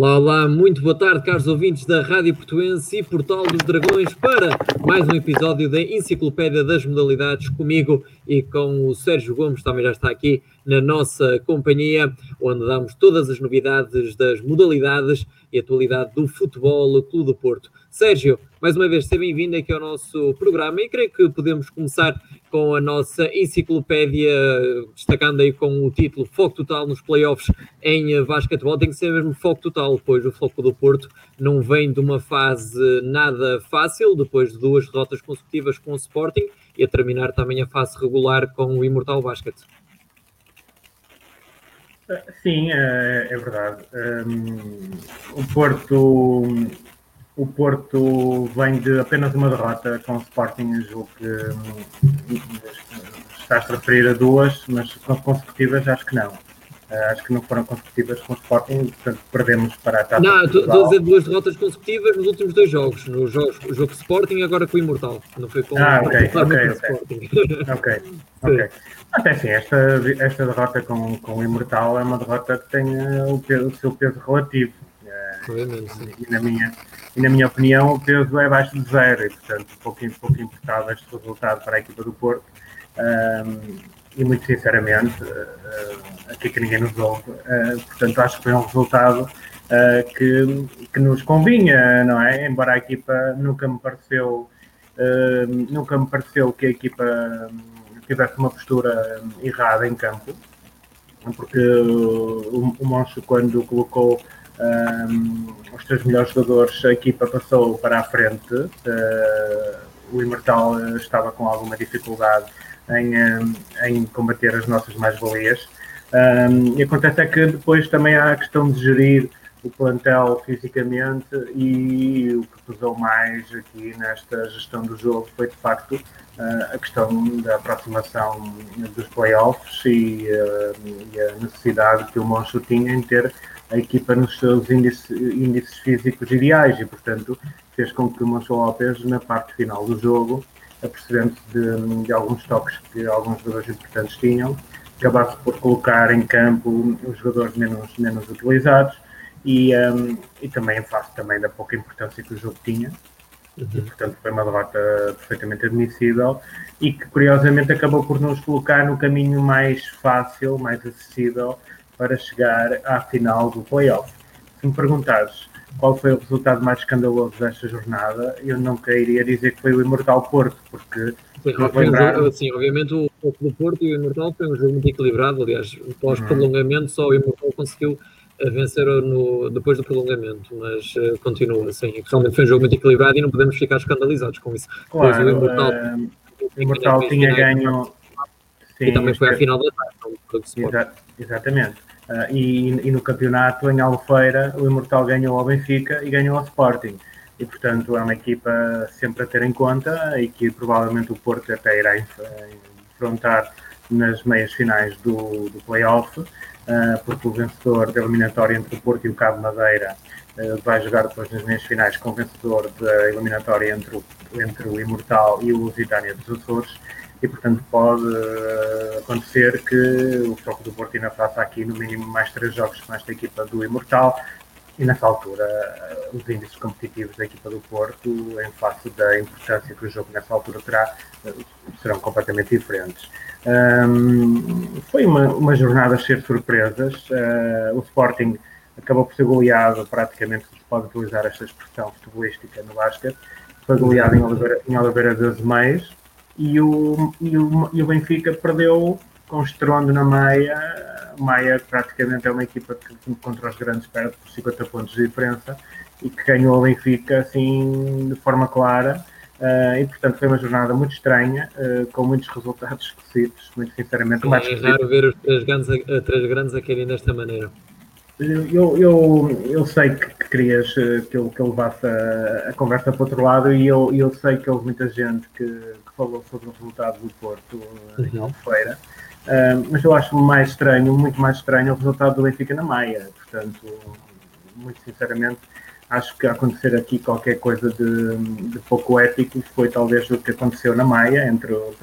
Olá, olá, muito boa tarde, caros ouvintes da Rádio Portuense e Portal dos Dragões, para mais um episódio da Enciclopédia das Modalidades, comigo e com o Sérgio Gomes, também já está aqui na nossa companhia, onde damos todas as novidades das modalidades e atualidade do Futebol Clube do Porto. Sérgio, mais uma vez, seja bem-vindo aqui ao nosso programa e creio que podemos começar com a nossa enciclopédia, destacando aí com o título Foco Total nos Playoffs em basquetebol. Tem que ser mesmo foco total, pois o Foco do Porto não vem de uma fase nada fácil, depois de duas derrotas consecutivas com o Sporting e a terminar também a fase regular com o Imortal Basket. Sim, é, é verdade. Um, o Porto o Porto vem de apenas uma derrota com o Sporting, julgo que hum, estás a referir a duas, mas consecutivas acho que não. Uh, acho que não foram consecutivas com o Sporting, portanto perdemos para a etapa. Não, estou a dizer duas derrotas consecutivas nos últimos dois jogos, no jogo, jogo Sporting e agora com o Imortal. Não foi com ah, ok, ok, ok. Sporting. ok, ok. Até assim, esta, esta derrota com, com o Imortal é uma derrota que tem uh, o, peso, o seu peso relativo. E, na minha, e na minha opinião o peso é abaixo de zero e portanto pouco, pouco importava este resultado para a equipa do Porto. Um, e muito sinceramente uh, aqui que ninguém nos ouve uh, portanto acho que foi um resultado uh, que, que nos convinha, não é? Embora a equipa nunca me pareceu nunca me pareceu que a equipa tivesse uma postura errada em campo. Porque o, o Moncho quando colocou um, os três melhores jogadores, a equipa passou para a frente. Uh, o Imortal estava com alguma dificuldade em, em combater as nossas mais-valias. Um, e acontece é que depois também há a questão de gerir o plantel fisicamente e o que pesou mais aqui nesta gestão do jogo foi de facto uh, a questão da aproximação dos playoffs e, uh, e a necessidade que o Moncho tinha em ter a equipa nos seus índices, índices físicos ideais e, portanto, fez com que o Lopes, na parte final do jogo, apercebendo-se de, de, alguns toques que alguns jogadores importantes tinham, acabasse por colocar em campo os jogadores menos, menos utilizados e, um, e também em face também da pouca importância que o jogo tinha. Uhum. E, portanto, foi uma derrota perfeitamente admissível e que, curiosamente, acabou por nos colocar no caminho mais fácil, mais acessível para chegar à final do playoff. Se me perguntares qual foi o resultado mais escandaloso desta jornada, eu nunca iria dizer que foi o Imortal Porto, porque Sim, lembrar... sim, obviamente o Porto do Porto e o Imortal foi um jogo muito equilibrado, aliás, pós-prolongamento uhum. só o Imortal conseguiu eh, vencer no, depois do prolongamento, mas uh, continua assim, realmente foi um jogo muito equilibrado e não podemos ficar escandalizados com isso. Claro, o Imortal, uh, Imortal tinha ganho... Sim, e também foi a final da tarde. Exa exatamente. Uh, e, e, no campeonato, em Albufeira, o Imortal ganhou ao Benfica e ganhou ao Sporting. E, portanto, é uma equipa sempre a ter em conta e que provavelmente o Porto até irá enfrentar nas meias finais do, do play-off, uh, porque o vencedor da eliminatória entre o Porto e o Cabo Madeira uh, vai jogar depois nas meias finais com o vencedor da eliminatória entre o, entre o Imortal e o Lusitânia dos Açores e, portanto, pode uh, acontecer que o Foco do Porto ainda faça aqui no mínimo mais três jogos com esta equipa do Imortal e nessa altura uh, os índices competitivos da equipa do Porto, em face da importância que o jogo nessa altura terá, uh, serão completamente diferentes. Um, foi uma, uma jornada cheia de surpresas. o Sporting acabou por ser goleado, praticamente se pode utilizar esta expressão futebolística no basquete, foi goleado em Oliveira, em Oliveira das Meias, e o, e o, e o Benfica perdeu com estrondo na Maia. Maia praticamente é uma equipa que contra os grandes perde por 50 pontos de diferença e que ganhou o Benfica assim de forma clara. Uh, e portanto foi uma jornada muito estranha, uh, com muitos resultados esquecidos, muito sinceramente. É, é raro ver os três grandes, a, três grandes a caírem desta maneira. Eu, eu, eu sei que, que querias eh, que eu, que eu levasse a, a, conversa para outro lado e eu, eu sei que houve muita gente que falou sobre o resultado do Porto eh, em. Albufeira, uh, mas eu acho mais estranho, muito mais estranho, o resultado do Benfica na Maia. Portanto, muito sinceramente, acho que acontecer aqui qualquer coisa de, de pouco ético foi talvez o que aconteceu na Maia. Entre, eu,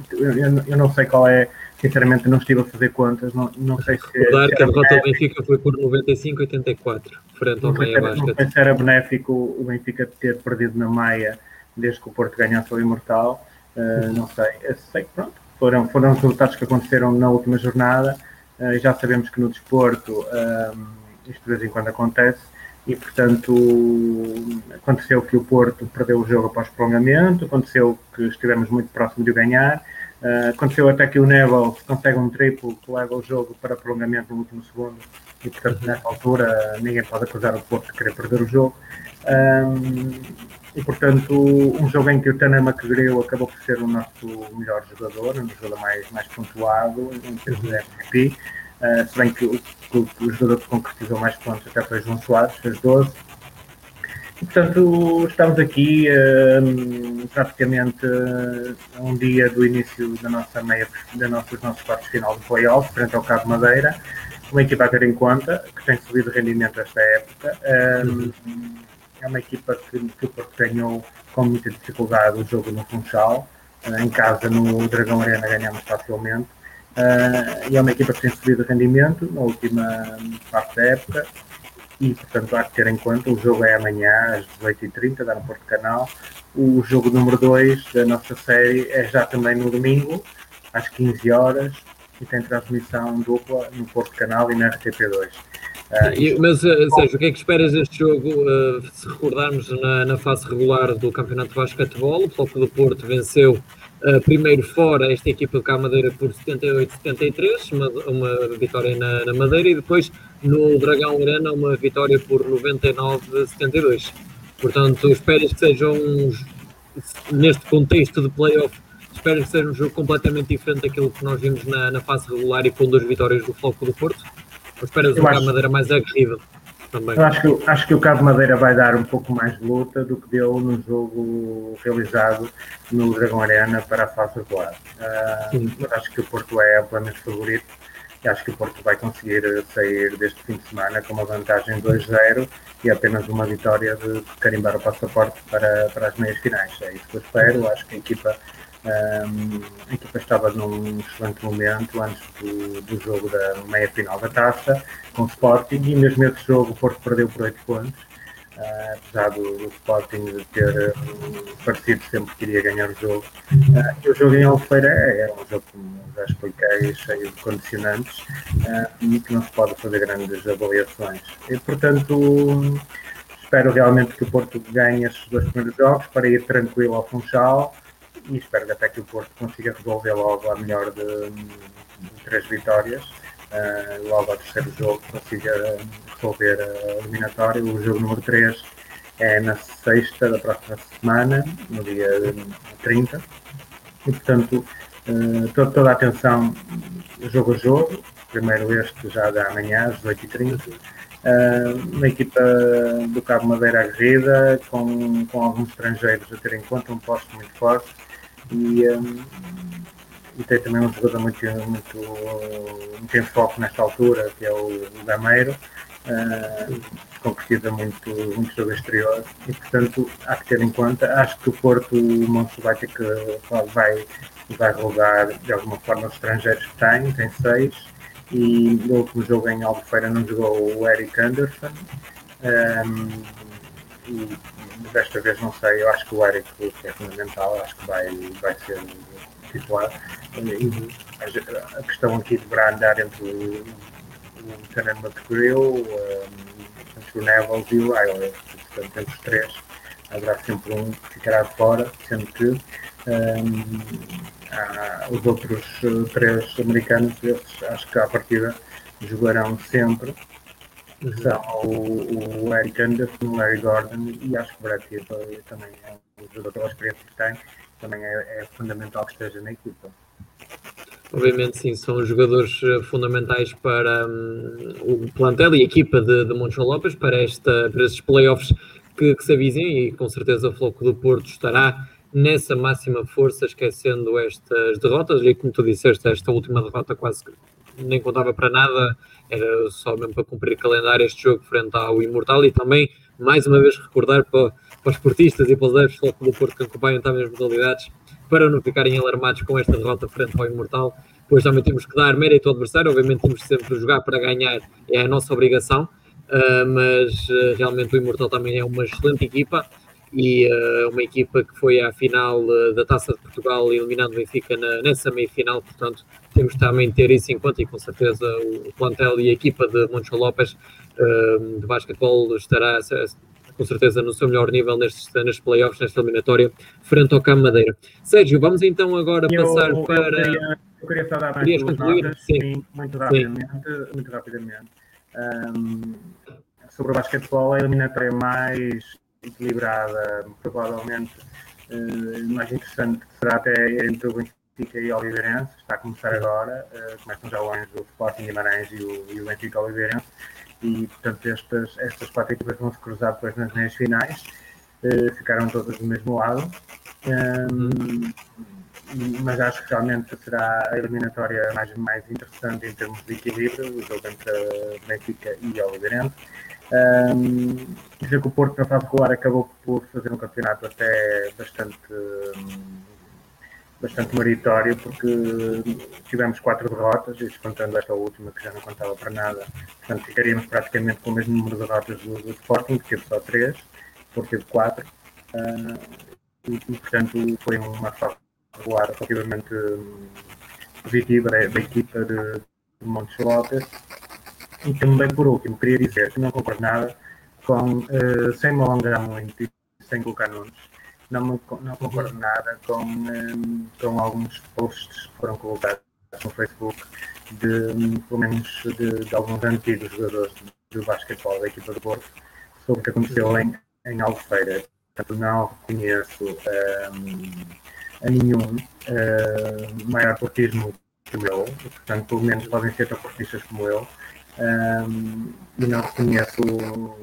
eu não sei qual é sinceramente não estive a fazer contas, não, não sei se. Recordar que a derrota do Benfica foi por 95-84, frente ao Maia Basket. Não sei se era benéfico o Benfica ter perdido na Maia desde que o Porto ganhasse o Imortal, uh, não sei. Eu sei que pronto, foram, foram os resultados que aconteceram na última jornada, uh, já sabemos que no desporto uh, isto de vez em quando acontece, e portanto aconteceu que o Porto perdeu o jogo após prolongamento, aconteceu que estivemos muito próximo de ganhar, uh, aconteceu até que o Neville consegue um triplo que leva o jogo para prolongamento no último segundo e portanto nessa altura ninguém pode acusar o Porto de querer perder o jogo. Um, e portanto um jogo em que o Tana McGrew acabou por ser o nosso melhor jogador, um jogador mais, mais pontuado em termos de MVP. Uh, se bem que o, o, o, jogador que concretizou mais pontos até foi João Soares, fez 12. E, portanto, estamos aqui uh, praticamente uh, um dia do início da nossa meia, da nossa, dos nossos quartos final do playoff, frente ao Cabo Madeira, uma equipa a ter em conta, que tem subido rendimento esta época. Um, é uma equipa que, que o Porto ganhou com muita dificuldade o jogo no Funchal. em casa, no Dragão Arena, ganhamos facilmente. Uh, e é uma equipa que tem subido rendimento na última parte da época e, portanto, há que ter em conta. O jogo é amanhã às 18h30, dá no Porto Canal. O jogo número 2 da nossa série é já também no domingo, às 15 horas e tem transmissão dupla no Porto Canal e na RTP2. Uh, mas, uh, Sérgio, o que é que esperas deste jogo? Uh, se recordarmos na, na fase regular do Campeonato de Basquetebol, o Floco do Porto venceu Uh, primeiro fora esta equipa de Madeira por 78-73, uma, uma vitória na, na, Madeira, e depois no Dragão Arena uma vitória por 99-72. Portanto, esperas que sejam, neste contexto de playoff, esperas que seja um jogo completamente diferente daquilo que nós vimos na, na fase regular e com duas vitórias do Floco do Porto? Esperas uma Madeira mais aguerrida? também. Eu acho que, acho que o Cabo Madeira vai dar um pouco mais de luta do que deu no jogo realizado no Dragão Arena para a fase regular. Uh, mas acho que o Porto é amplamente favorito e acho que o Porto vai conseguir sair deste fim de semana com uma vantagem 2-0 e apenas uma vitória de carimbar o passaporte para, para as meias finais. É isso que eu espero. Acho que a equipa a equipa estava num excelente momento antes do, do, jogo da meia final da taça com o Sporting e mesmo esse jogo o Porto perdeu por 8 pontos. Uh, apesar do, do, Sporting ter um, parecido sempre que iria ganhar o jogo. Uh, e o jogo em Albufeira é, é um jogo, como já expliquei, cheio de condicionantes uh, e que não se pode fazer grandes avaliações. E, portanto, espero realmente que o Porto ganhe estes dois primeiros jogos para ir tranquilo ao Funchal e espero até que o Porto consiga resolver logo a melhor de, de três vitórias. Uh, logo ao terceiro jogo consiga resolver a eliminatória. O jogo número 3 é na sexta da próxima semana, no dia 30. E portanto, uh, toda, toda a atenção jogo a jogo. Primeiro este já da amanhã, às 18h30. Uh, uma equipa do Cabo Madeira aguerrida, com, com alguns estrangeiros a ter em conta, um posto muito forte e, um, e tem também um jogador muito, muito, muito em foco nesta altura, que é o, Gameiro, uh, concretiza muito, muito jogo exterior. E portanto há que ter em conta, acho que o Porto o vai ter que vai, vai rodar de alguma forma os estrangeiros que tem, tem seis. E no último jogo em Albufeira não jogou o Eric Anderson um, e desta vez não sei, eu acho que o Eric é fundamental, acho que vai, vai ser titular. A questão aqui deverá andar entre o, o Tannen McGrill, um, entre o Neville e o Riley. Portanto, entre os três haverá sempre um que ficará de fora, sendo que um, há, os outros três americanos, esses, acho que à partida jogarão sempre são o, o Eric Anderson, o Larry Gordon e acho que o Brad também é um jogador pela experiência que tem, também é, é, fundamental que esteja na equipa. Obviamente sim, são jogadores eh, fundamentais para um, o plantel e a equipa de, de Lopes para, esta, para estes playoffs que, que se avisem e com certeza o Floco do Porto estará nessa máxima força, esquecendo estas derrotas, e como tu disseste, esta última derrota quase nem contava para nada, era só mesmo para cumprir calendário este jogo frente ao Imortal e também, mais uma vez, recordar para, para os esportistas e para os adeptos do Porto que acompanham também as modalidades para não ficarem alarmados com esta derrota frente ao Imortal, depois também temos que dar mérito ao adversário, obviamente temos sempre jogar para ganhar, é a nossa obrigação, uh, mas uh, realmente o Imortal também é uma excelente equipa e uh, uma equipa que foi à final da Taça de Portugal eliminando o Benfica na, nessa meia-final, portanto temos também ter isso em conta e com certeza o plantel e a equipa de Moncho Lopes de basquetebol estará com certeza no seu melhor nível nestes, nestes playoffs, nesta eliminatória, frente ao Cam Madeira. Sérgio, vamos então agora eu, passar eu para. Queria, eu queria só dar mais Querias concluir? Notas, sim. sim. muito rapidamente. Sim. Muito rapidamente. Um, sobre o basquetebol, a eliminatória mais equilibrada, provavelmente uh, mais interessante será até entre o Benfica e o Oliveirense, está a começar agora, uh, começam já longe o Sporting Guimarães e o, e o Benfica Oliveirense, e portanto estas, estas quatro equipas vão se cruzar depois nas meias finais, uh, ficaram todas do mesmo lado. Um, mas acho que realmente será a eliminatória mais, mais interessante em termos de equilíbrio, o jogo entre Benfica e Oliveirense. Um, dizer que o Porto na fase regular acabou por fazer um campeonato até bastante, bastante meritório, porque tivemos quatro derrotas, e contando esta última que já não contava para nada, portanto ficaríamos praticamente com o mesmo número de derrotas do, do Sporting, que teve só três, Porto teve quatro, uh, e, portanto foi uma fase regular relativamente positiva da, da equipa de, de Montes Lopes e também, por último, queria dizer que não concordo nada com, uh, sem me alongar muito e sem colocar nomes, não, me, não concordo uhum. nada com, um, eh, com alguns posts que foram colocados no Facebook de, pelo menos, de, de alguns antigos jogadores do basquetebol da equipa do Porto sobre o que aconteceu em, em Albufeira. Portanto, não reconheço um, eh, a nenhum uh, maior portismo que o meu, portanto, pelo menos podem ser tão portistas como eu, um, e não reconheço um,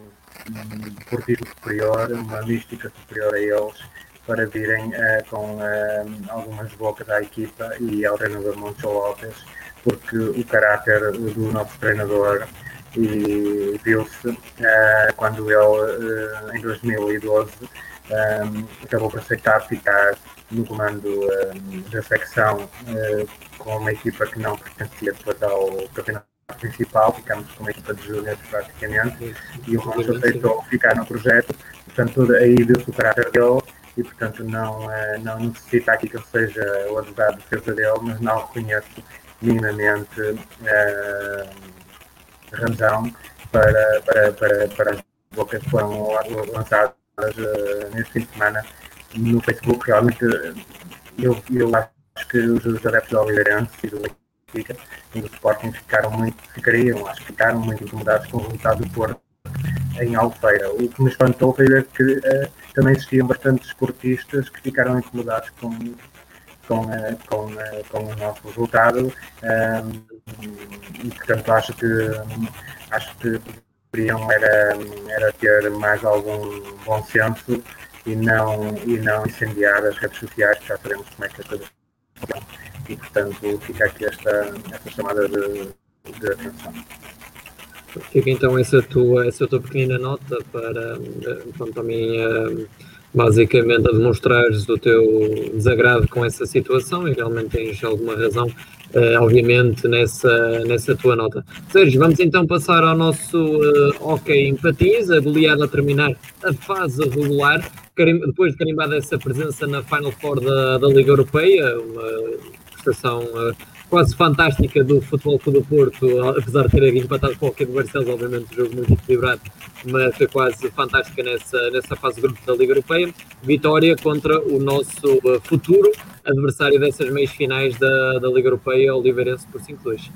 portismo superior, uma mística superior a eles para virem uh, com uh, algumas bocas à equipa e ao treinador Moncho Lopes, porque o caráter do nosso treinador e viu-se uh, quando ele, em 2012, um, acabou por aceitar ficar no comando da secção com uma equipa que não pertencia depois ao campeonato principal, ficamos com uma equipa de júnior praticamente, e o Ronaldo aceitou ficar no projeto, portanto aí viu-se o caráter dele e portanto não, eh, não necessita aqui que eu seja o advogado de defesa dele, mas não reconheço minimamente uh, razão para, para, para, para as bocas que foram lançadas uh, neste fim de semana no Facebook. Realmente eu, eu acho que os adeptos do Oliveirense e do Benfica e do Sporting ficaram muito, ficariam, acho que ficaram muito incomodados com o resultado do Porto em Alfeira. O que me espantou foi ver que uh, também existiam bastantes esportistas que ficaram incomodados com, com, uh, com, uh, com o nosso resultado e portanto acho que acho que deveriam era, era ter mais algum bom senso e não, e não incendiar as redes sociais, já sabemos como é que as coisas e, portanto, fica aqui esta, esta chamada de, de atenção. Fica então essa tua, essa tua pequena nota para então, também uh, basicamente a demonstrares o teu desagrado com essa situação e realmente tens alguma razão, uh, obviamente, nessa, nessa tua nota. Sérgio, vamos então passar ao nosso uh, hockey empatiza, goleada a terminar a fase regular, depois de carimbada essa presença na Final Four da, da Liga Europeia, uma prestação uh, quase fantástica do Futebol Clube do Porto, apesar de ter empatado com o de Barcelos, obviamente um jogo muito equilibrado, mas foi quase fantástica nessa, nessa fase de grupos da Liga Europeia. Vitória contra o nosso uh, futuro adversário dessas meias finais da, da Liga Europeia, Oliveirense por 5-2.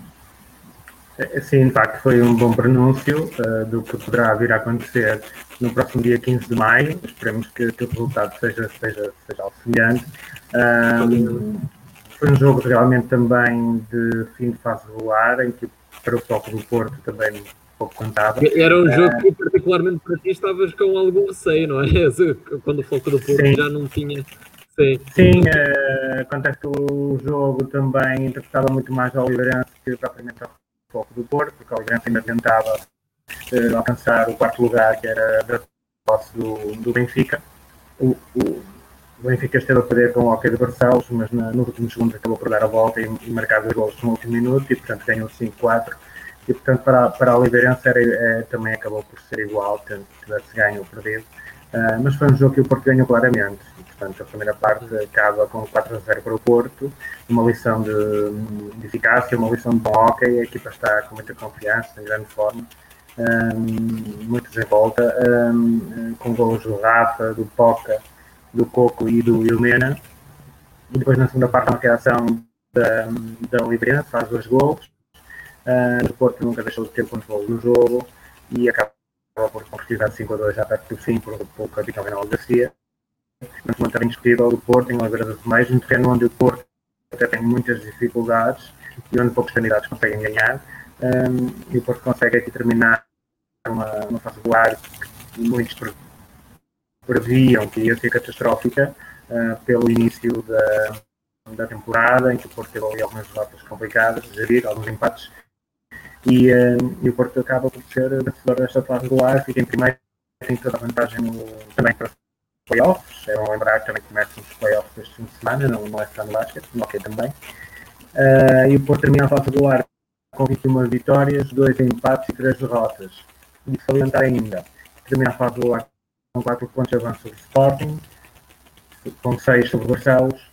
É, sim, de facto, foi um bom pronúncio uh, do que poderá vir a acontecer no próximo dia 15 de maio. Esperemos que, que o resultado seja, seja, seja algo semelhante. Um, foi um jogo realmente também de fim de fase regular, em que para o foco do Porto também pouco contava. Era um jogo que, particularmente para ti, estavas com algum receio, não é? Quando o foco do Porto sim. já não tinha. Sim, sim uh, acontece que o jogo também interpretava muito mais ao Oliveirense que propriamente ao foco do Porto, porque o Oliveirense ainda tentava uh, alcançar o quarto lugar, que era da posse do, do Benfica. O, o, o Benfica esteve a perder com o Hockey de Barcelos, mas na, nos últimos segundos acabou por dar a volta e, e marcar dois gols no último minuto e, portanto, ganhou 5-4. E, portanto, para, para a Oliveirense era, é, também acabou por ser igual, tivesse ganho ou perdido. Uh, mas foi um jogo que o Porto ganhou claramente. E, portanto, a primeira parte acaba com 4 0 para o Porto, uma lição de, de eficácia, uma lição de bom hockey. A equipa está com muita confiança, em grande forma. Um, muito desenvolta, um, com gols do Rafa, do Poca, do Coco e do Ilmena. E depois na segunda parte uma reação da, da Oliveirense, faz dois gols. Uh, o Porto nunca deixou de ter controle do jogo e acaba por concretizar 5 a 2 já perto do fim por, por capitão Reinaldo Garcia. Mas tarefa indiscutível do Porto em Oliveira dos Meios, um terreno onde o Porto até tem muitas dificuldades e onde poucos candidatos conseguem ganhar. Um, e o Porto consegue aqui terminar uma, fase regular que muitos previam que ia ser catastrófica uh, pelo início da, da temporada, em que o Porto teve ali algumas derrotas complicadas de gerir, alguns empates, e, uh, e, o Porto acaba por ser vencedor desta fase regular, fica em primeiro, tem toda a vantagem no, também para os playoffs, é bom lembrar que também começam os playoffs este fim de semana, não, não é só no basquete, no hockey também, uh, e o Porto termina a fase regular com 21 vitórias, 2 empates e 3 derrotas. E salientar ainda, termina a fase regular com 4 pontos de avanço sobre o Sporting, com 6 sobre o Barcelos,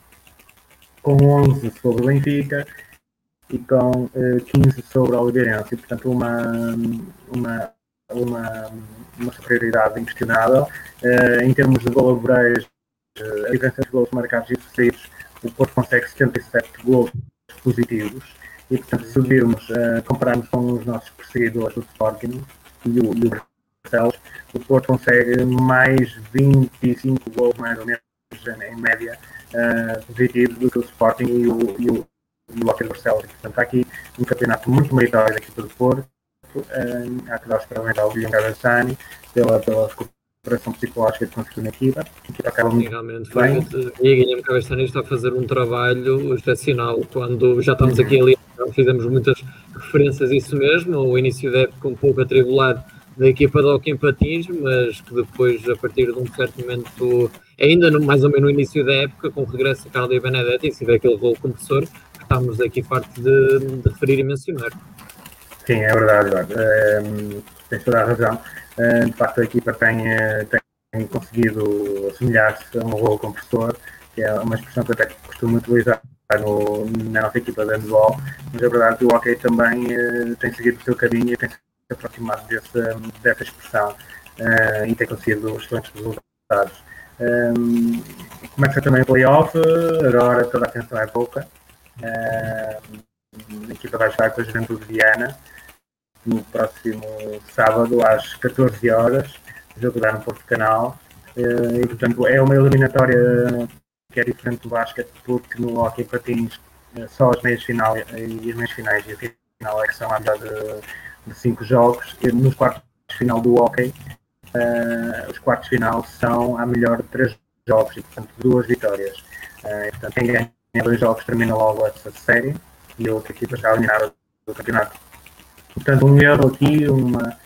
com 11 sobre o Benfica e com uh, 15 sobre a Oliveirense. Portanto, uma, uma, uma, uma superioridade inquestionável. Uh, em termos de gol uh, a diferença de gols marcados e sofridos, o Porto consegue 77 gols positivos. E, portanto, se virmos, uh, compararmos com os nossos perseguidores do Sporting e o, e o o Porto consegue mais 25 gols, mais ou menos, em média, uh, positivos do que o Sporting e o, e o, e o Hockey Barcelos. Portanto, há aqui um campeonato muito meritório da equipa do Porto. Uh, há que dar os parabéns ao Guilherme Cavassani pela, pela recuperação psicológica que conseguiu na equipa. A acaba muito realmente, bem. E Guilherme Cavassani está a fazer um trabalho excepcional. Quando já estamos aqui ali, fizemos muitas referências a isso mesmo. O início da época um pouco atribulado da equipa de Hockey Patins, mas que depois, a partir de um certo momento, ainda no, mais ou menos no início da época, com o regresso de Carla e Benedetti, e se vê aquele gol compressor, que estamos aqui fartos de, de, referir e mencionar. Sim, é verdade, Eduardo. Um, tens toda a razão. Um, de facto, a equipa tem, eh, tem conseguido assemelhar-se a um gol compressor, que é uma expressão que eu até costumo utilizar no, na nossa equipa de handball, mas é verdade que o hockey também uh, tem seguido o seu caminho e tem aproximado dessa, dessa expressão uh, e tem conseguido excelentes resultados. Um, eh, começa também o playoff, agora toda a atenção é pouca. Uh, a equipa vai estar com a Juventude Viana no próximo sábado às 14 horas, jogo dar no Porto Canal. Uh, e portanto é uma eliminatória que é diferente do basquete, porque no hockey patins só as meias final e as meias finais e a final é que são a de de cinco jogos. E nos quartos de final do hockey, uh, os quartos de final são a melhor de três jogos e, portanto, duas vitórias. Uh, e, portanto, quem ganha dois jogos termina logo essa série e a outra equipa está eliminada do campeonato. Portanto, um erro aqui, uma,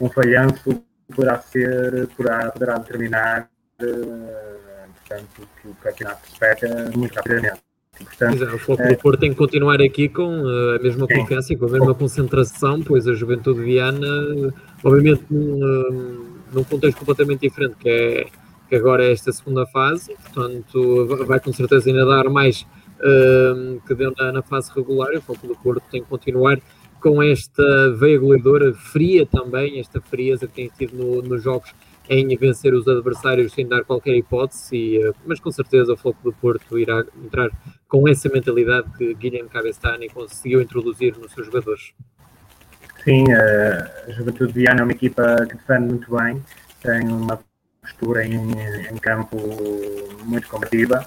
um falhanço poderá ser, poderá, poderá determinar uh, portanto, que o campeonato se pega muito rapidamente. Portanto, Exato, o Foco é... do Porto tem que continuar aqui com uh, a mesma confiança e com a mesma concentração, pois a Juventude Viana, obviamente num, uh, num contexto completamente diferente, que é que agora é esta segunda fase, portanto vai com certeza ainda dar mais uh, que deu na, na, fase regular, e o Foco do Porto tem que continuar com esta veia goleadora fria também, esta frieza que tem tido no, nos jogos em vencer os adversários sem dar qualquer hipótese, e, eh, mas com certeza o Floco do Porto irá entrar com essa mentalidade que Guilherme Cabestani conseguiu introduzir nos seus jogadores. Sim, a Juventude Viana é uma equipa que defende muito bem, tem uma postura em, em campo muito combativa,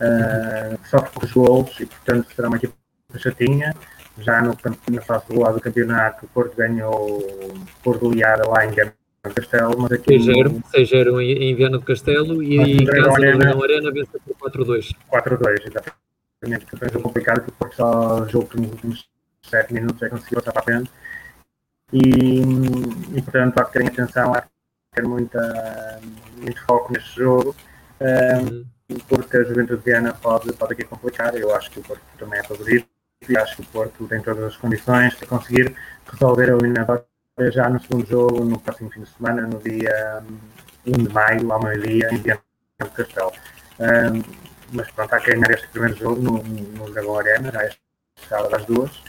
uh, sofre poucos gols e, portanto, será uma equipa chatinha. Já no, na fase do lado do campeonato, o Porto ganhou por goleada lá em Gama Castelo, mas aqui. 6-0 em Viana do Castelo e em casa do Dragão Arena vence por 4-2. 4-2, exatamente. Foi um jogo complicado porque o Porto só jogou nos últimos 7 minutos é conseguiu passar para a frente. E, e portanto há que terem atenção, há que ter muita, muito foco neste jogo. Um, uhum. porque a Juventude de Viana pode, pode aqui complicar. Eu acho que o Porto também é favorito e acho que o Porto tem todas as condições para conseguir resolver a eliminatória já no segundo jogo, no próximo fim de semana, no dia 1 de maio, ao meio-dia, em Viana do Castelo. Um, mas pronto, há que ganhar este primeiro jogo no, no Dragão Arena, já é sábado às duas,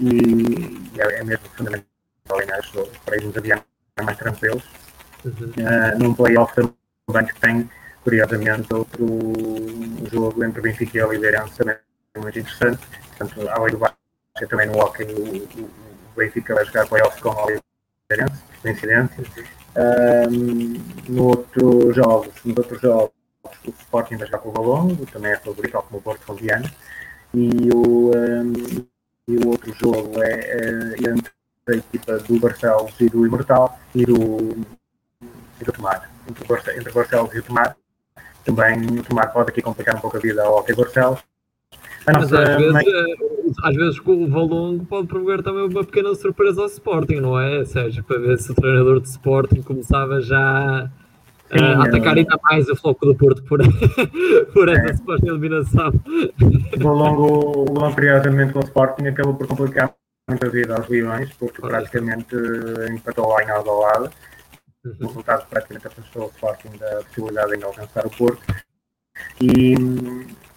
e, é, mesmo fundamental ganhar este jogo para irmos adiante mais tranquilos. Uhum. Uh, num playoff também que tem, curiosamente, outro jogo entre Benfica e Oliveirense também muito interessante. Portanto, além do Vasco, também no hockey, o, o Benfica vai jogar playoff com o Oliveirense, coincidência. Um, no outro jogos, nos outros jogos, o Sporting vai jogar com o Valongo, também é favorito, tal como o Porto Fabiano. E o, um, e o outro jogo é, é entre a equipa do Barcelos e do Imortal e do, e do Tomar. Entre, entre Barcelos e o Tomar, também o Tomar pode aqui complicar um pouco a vida ao Hockey Barcelos. Mas às vezes. Eh, às vezes com o Valongo pode promover também uma pequena surpresa ao Sporting, não é? Sérgio, para ver se o treinador de Sporting começava já Sim, a atacar é... ainda mais o Floco do Porto por, por essa é. suposta eliminação. O Valongo, curiosamente, com o Sporting acabou por complicar muito a vida aos Leões, porque praticamente empatou lá em Alvalade. Uhum. O resultado praticamente afastou o Sporting da possibilidade de alcançar o Porto. E,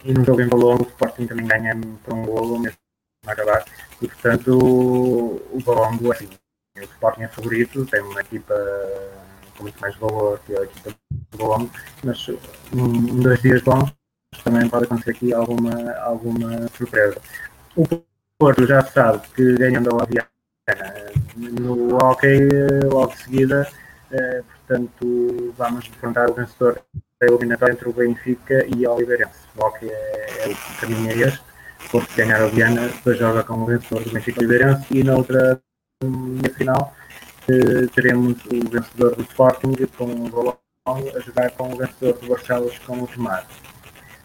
e no jogo em Valongo, o Sporting também ganha por um golo, mesmo a acabar. E portanto, o, o Valongo, assim, o Sporting é favorito, tem uma equipa com muito mais valor que a equipa do Valongo, mas um, dois dias bons também pode acontecer aqui alguma, alguma surpresa. O Porto já sabe que ganhando a Viana no hockey logo de seguida, eh, portanto vamos enfrentar o vencedor da eliminatória entre o Benfica e o Oliveirense. O hockey é, é o caminho é este, Porto ganhar a Viana, depois joga com o vencedor do Benfica e Oliveirense e na outra final eh, teremos o vencedor do Sporting com o Golão a jogar com o vencedor do Barcelos com o Tomar.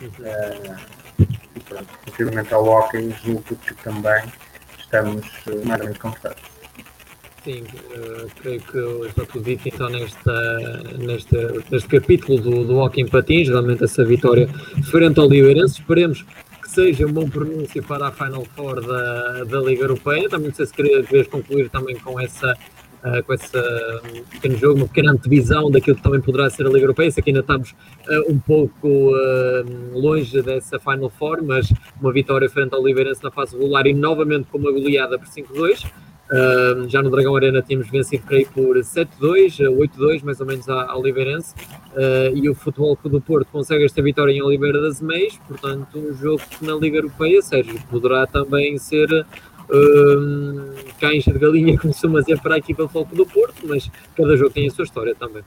Uh, e pronto, relativamente ao hockey, julgo que também estamos ou menos confortáveis. Sim, uh, creio que está tudo dito então nesta, nesta, neste capítulo do, do patins, realmente essa vitória frente ao Liveirense. Esperemos que seja um bom pronúncio para a Final Four da, da Liga Europeia. Também não sei se querias concluir também com essa uh, com esse um, pequeno jogo, uma pequena antevisão daquilo que também poderá ser a Liga Europeia. Sei que ainda estamos uh, um pouco uh, longe dessa Final Four, mas uma vitória frente ao Oliveirense na fase regular e novamente com uma goleada por 5-2. Uh, já no Dragão Arena tínhamos vencido, creio, por 7-2, 8-2, mais ou menos ao Oliveirense. Uh, e o Futebol Clube do Porto consegue esta vitória em Oliveira das Meias. Portanto, um jogo que na Liga Europeia, Sérgio, poderá também ser um, cães de galinha, costuma dizer, para a equipa Foco do Porto, mas cada jogo tem a sua história também.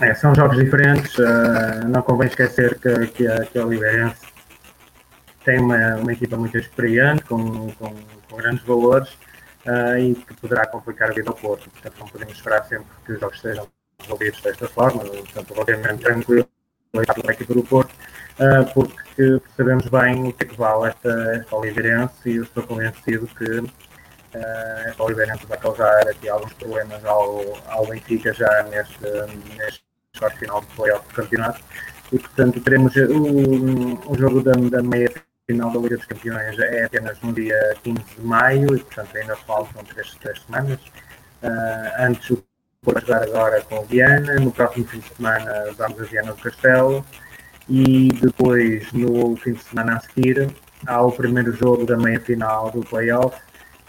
É, são jogos diferentes, uh, não convém esquecer que, que, a, que a Oliveirense tem uma, uma equipa muito experiente, com, com, com grandes valores uh, e que poderá complicar a vida ao Porto. Portanto, não podemos esperar sempre que os jogos sejam resolvidos desta forma, portanto, relativamente tranquilo a equipa do Porto, uh, porque sabemos bem o que é que vale esta, esta Oliveirense e eu estou convencido que esta Oliveirense vai causar aqui alguns problemas ao, ao Benfica já neste, neste final do playoff do campeonato e portanto teremos o, o jogo da, da meia final da Liga dos Campeões é apenas no dia 15 de maio e portanto ainda faltam três, três semanas. Uh, antes o Vou jogar agora com o Viana, no próximo fim de semana vamos a Viana do Castelo e depois no fim de semana a seguir há o primeiro jogo da meia final do playoff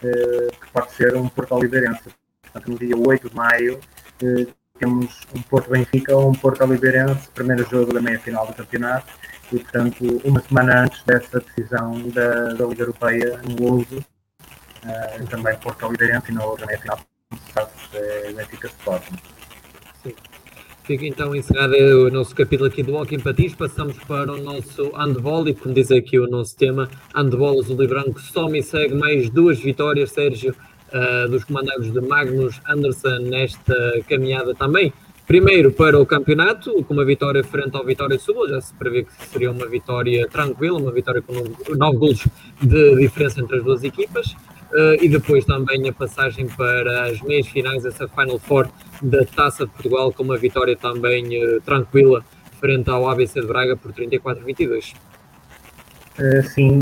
eh, que pode ser um Porto Oliveirense. Portanto, no dia 8 de maio eh, temos um Porto Benfica ou um Porto Oliveirense, primeiro jogo da meia final do campeonato e portanto uma semana antes dessa decisão da, da Liga Europeia no uso eh, também Porto Oliveirense e na outra meia final é Benfica Sporting. Sim. Fica então encerrado o nosso capítulo aqui do Hockey Patins. Passamos para o nosso handball e, como diz aqui o nosso tema, handball azul e branco só e segue mais duas vitórias, Sérgio, uh, dos comandados de Magnus Anderson nesta caminhada também. Primeiro para o campeonato, com uma vitória frente ao Vitória Sul, já se prevê que seria uma vitória tranquila, uma vitória com nove golos de diferença entre as duas equipas. Uh, e depois também a passagem para as meias finais, essa Final Four da Taça de Portugal, com uma vitória também uh, tranquila frente ao ABC de Braga por 34-22. Uh, sim,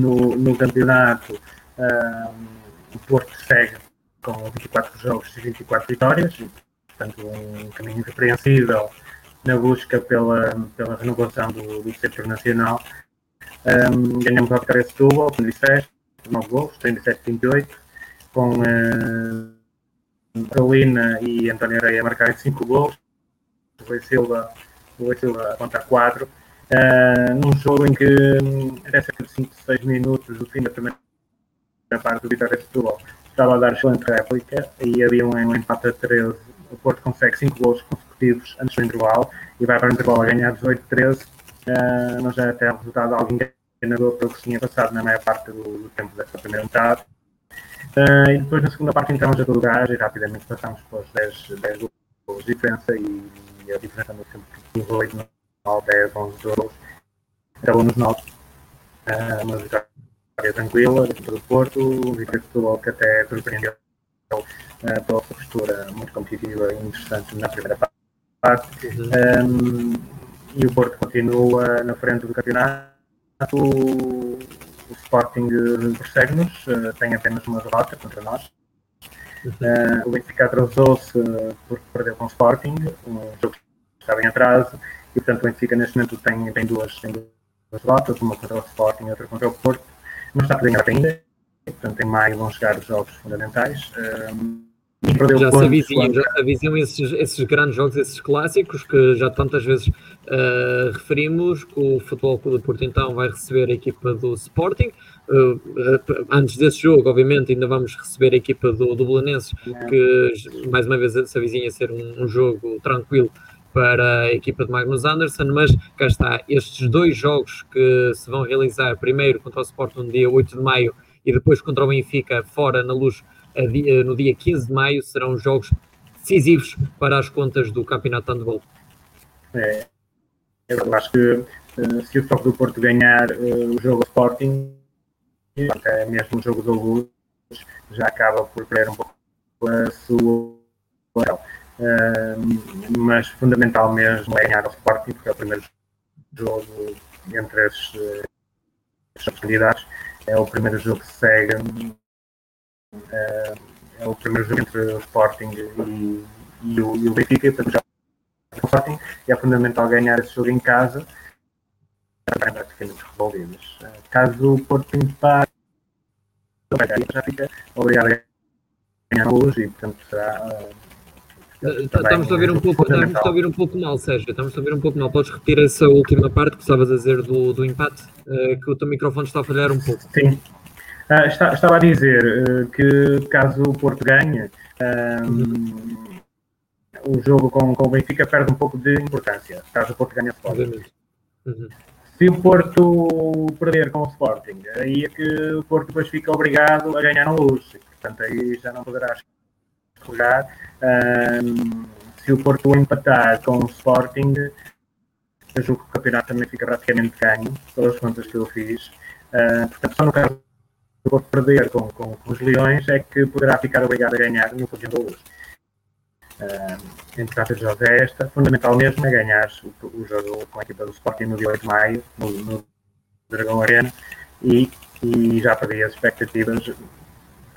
no, no campeonato o Porto segue com 24 jogos e 24 vitórias, portanto um caminho irrepreensível na busca pela, pela renovação do, do setor nacional. Um, ganhamos a vitória de Setúbal, como disseste, 9 gols, 37-28, com uh, Carolina e António Areia marcarem 5 gols, Rui Silva, Rui a contar 4, uh, num jogo em que até cerca de 5, 6 minutos do fim da primeira parte do Vitória de Setúbal estava a dar excelente réplica e havia um, um empate a 13. O Porto consegue 5 gols consecutivos antes do intervalo e vai para o intervalo a ganhar 18-13, uh, mas já até o resultado algo enganador pelo que tinha passado na maior parte do, do tempo dessa primeira metade. Uh, e depois na segunda parte entramos a todo gás e rapidamente passamos para os 10, 10 gols de diferença e, e a diferença no tempo que 8, 9, 10, 11 gols acabou nos 9. Uh, uma vitória tranquila dentro do Porto, Vitória de Futebol que até surpreendeu uh, pela sua postura muito competitiva e interessante na primeira parte. Uhum. Um, e o Porto continua na frente do campeonato. O, o Sporting persegue-nos, uh, tem apenas uma derrota contra nós. Uh, o Benfica atrasou-se porque perdeu com o Sporting, um jogo que estava em atraso, e portanto o Benfica neste momento tem, tem, duas, tem duas derrotas, uma contra o Sporting e outra contra o Porto. Não está a ainda, portanto em maio vão chegar os jogos fundamentais. Uh, já se avizinham, já se avizinham esses, esses grandes jogos, esses clássicos que já tantas vezes uh, referimos, que o Futebol Clube do Porto então vai receber a equipa do Sporting. Uh, uh, antes desse jogo, obviamente, ainda vamos receber a equipa do, do Belenenses, que mais uma vez se avizinha ser um, um jogo tranquilo para a equipa de Magnus Anderson, mas cá está, estes dois jogos que se vão realizar, primeiro contra o Sporting no dia 8 de maio e depois contra o Benfica fora na luz no dia 15 de maio serão jogos decisivos para as contas do Campeonato de Handball. É, eu acho que eh, se o Toque do Porto ganhar uh, o jogo Sporting, até mesmo o jogo do Luz, já acaba por perder um pouco a sua uh, mas fundamental mesmo é ganhar o Sporting, porque é o primeiro jogo entre as, as candidatos, é o primeiro jogo que segue é, é o primeiro jogo entre o Sporting e, e, o, e o Benfica, portanto já o Sporting, e é fundamental ganhar esse jogo em casa para praticamente resolvidas. É, caso o Porto empate, já fica obrigado a ganhar hoje e portanto será. Uh, estamos a ouvir um pouco, estamos a ouvir um pouco mal, Sérgio. Estamos a ouvir um pouco mal. Podes repetir essa última parte que estavas a dizer do, do empate, uh, que o teu microfone está a falhar um pouco. Sim, Uh, está, estava a dizer uh, que caso o Porto ganhe, um, o jogo com, com o Benfica perde um pouco de importância, caso o Porto ganhe a Sporting. Uhum. Se o Porto perder com o Sporting, aí é que o Porto depois fica obrigado a ganhar no luz. Portanto, aí já não poderá Um, se o Porto empatar com o Sporting, eu julgo que o campeonato também fica praticamente ganho, pelas contas que eu fiz. Uh, portanto, só no caso for perder com, com, com, os Leões é que poderá ficar obrigado a ganhar no Conjunto da Luz. Uh, entre as jogos é esta, fundamental mesmo é ganhar o, o, jogo com a equipa do Sporting no dia 8 de maio, no, no Dragão Arena, e, e já perdi as expectativas,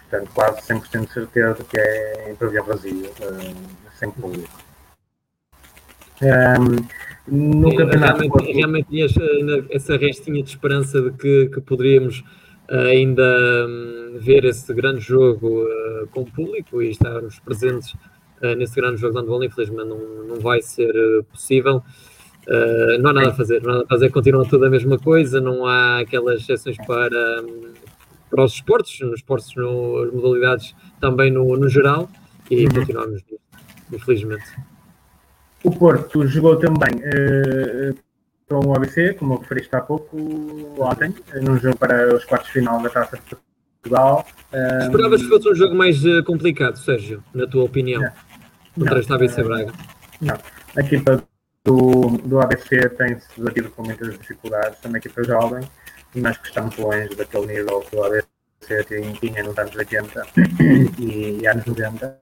portanto, quase 100% de certeza que é em pavilhão vazio, sem público. Um, no campeonato. Realmente, realmente essa, essa restinha de esperança de que, que poderíamos ainda um, ver esse grande jogo uh, com o público e estarmos presentes uh, nesse grande jogo de handball, infelizmente não, não vai ser uh, possível. não há nada a fazer, não há nada a fazer, continua tudo a mesma coisa, não há aquelas exceções para, um, para os esportes, nos esportes, nas modalidades, também no, no geral, e uhum. continuamos infelizmente. O Porto jogou também com o ABC, como eu referiste há pouco, ontem, num jogo para os quartos de final da Taça de Portugal. Esperavas que fosse um jogo mais uh, complicado, Sérgio, na tua opinião, não. contra esta ABC Braga? Não. A equipa do, do ABC tem-se batido com muitas dificuldades, também a equipa jovem, mas que muito longe daquele nível que o ABC tinha nos anos 80 e, e anos 90.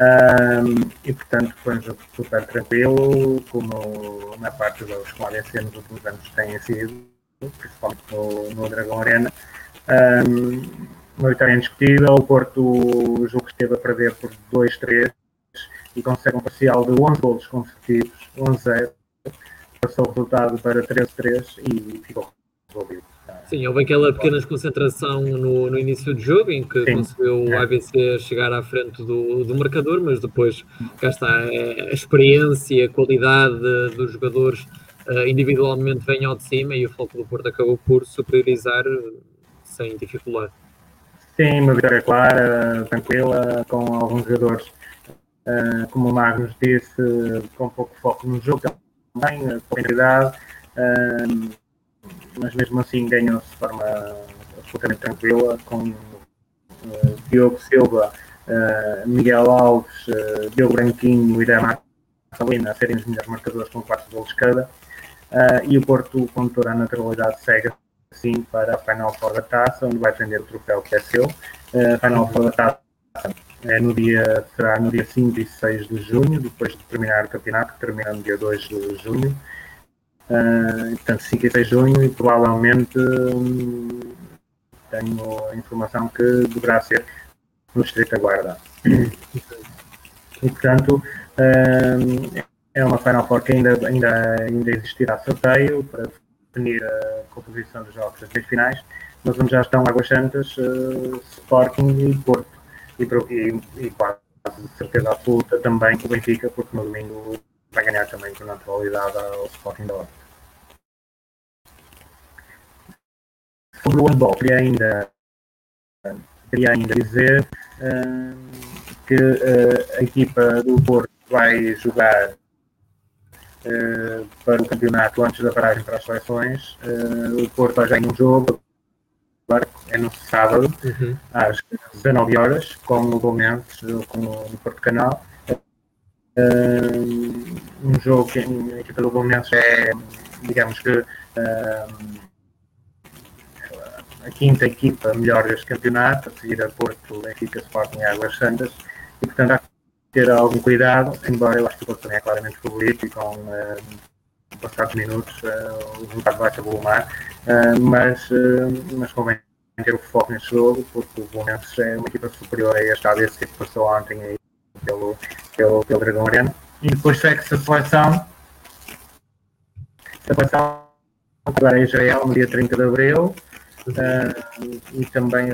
Um, e portanto foi um jogo super tranquilo, como na parte dos jogos com ADC nos últimos anos têm sido, principalmente no, no Dragão Arena. Um, uma vitória indiscutível, o Porto o jogo esteve a perder por 2-3 e consegue um parcial de 11 golos consecutivos, 11-0, passou o resultado para 13-3 e ficou resolvido. Sim, houve aquela pequena desconcentração no, no início do jogo em que Sim. conseguiu o ABC chegar à frente do, do marcador, mas depois cá está a experiência, a qualidade dos jogadores uh, individualmente vem ao de cima e o Foco do Porto acabou por superiorizar sem dificuldade. Sim, uma vitória clara, tranquila, com alguns jogadores, uh, como o Magnus disse, com pouco foco no jogo também, pouca integridade. Uh, mas mesmo assim ganhou-se de forma absolutamente tranquila, com uh, Diogo Silva, uh, Miguel Alves, uh, Diogo Branquinho e Dama Salina a serem os melhores marcadores com 4 golos cada. e o Porto, com toda a naturalidade, segue assim para a Final Four da Taça, onde vai prender o troféu que é seu. A Final Four da Taça é no dia, será no dia 5 e 6 de junho, depois de terminar o campeonato, que termina no dia 2 de junho. Uh, portanto, 5 e 6 de junho e provavelmente um, tenho a informação que deverá ser no Distrito da Guarda. E, portanto, um, é uma Final Four que ainda, ainda, ainda existirá sorteio para definir a composição dos jogos das três finais, mas onde já estão Águas Santas, uh, Sporting e Porto. E, e, e quase certeza absoluta também o Benfica, porque no domingo vai ganhar também com naturalidade ao Sporting da Horta. Sobre o handball, queria ainda, queria ainda dizer uh, que uh, a equipa do Porto vai jogar uh, para o campeonato antes da paragem para as seleções. o Porto vai já em um jogo, é no sábado, uhum. às 19 horas, com o Gomenses, com o Porto Canal um jogo que a equipa do Bolonenses é, digamos que, a quinta equipa melhor deste campeonato, a seguir a Porto, Benfica, Sporting e Águas Santas, e portanto há que ter algum cuidado, embora eu acho que o Porto também é claramente favorito e com uh, passados minutos uh, o resultado vai se avolumar, uh, mas, uh, mas convém ter o foco neste jogo, porque o Bolonenses é uma equipa superior a esta ADC que passou ontem aí pelo, pelo, pelo Dragão Arena. E depois segue-se a seleção. A seleção em Israel no dia 30 de Abril. Uh, e também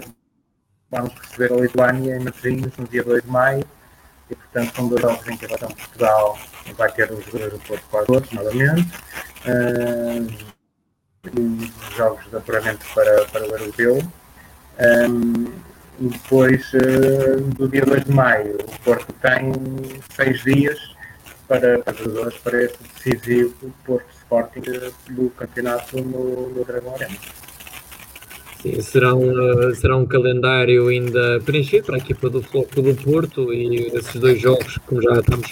vamos receber a Lituânia em Matosinhos no dia 2 de Maio. E portanto são dois jogos em que a seleção de Portugal vai ter os jogadores do Porto Quadros novamente. Uh, jogos de apuramento para, para o europeu. Um, depois, uh, do dia 2 de maio, o Porto tem seis dias para, para jogadores para esse decisivo Porto Sporting do campeonato no, no Dragão Arena. Sim, será um, será um calendário ainda preenchido para a equipa do Floco do Porto e esses dois jogos, como já estamos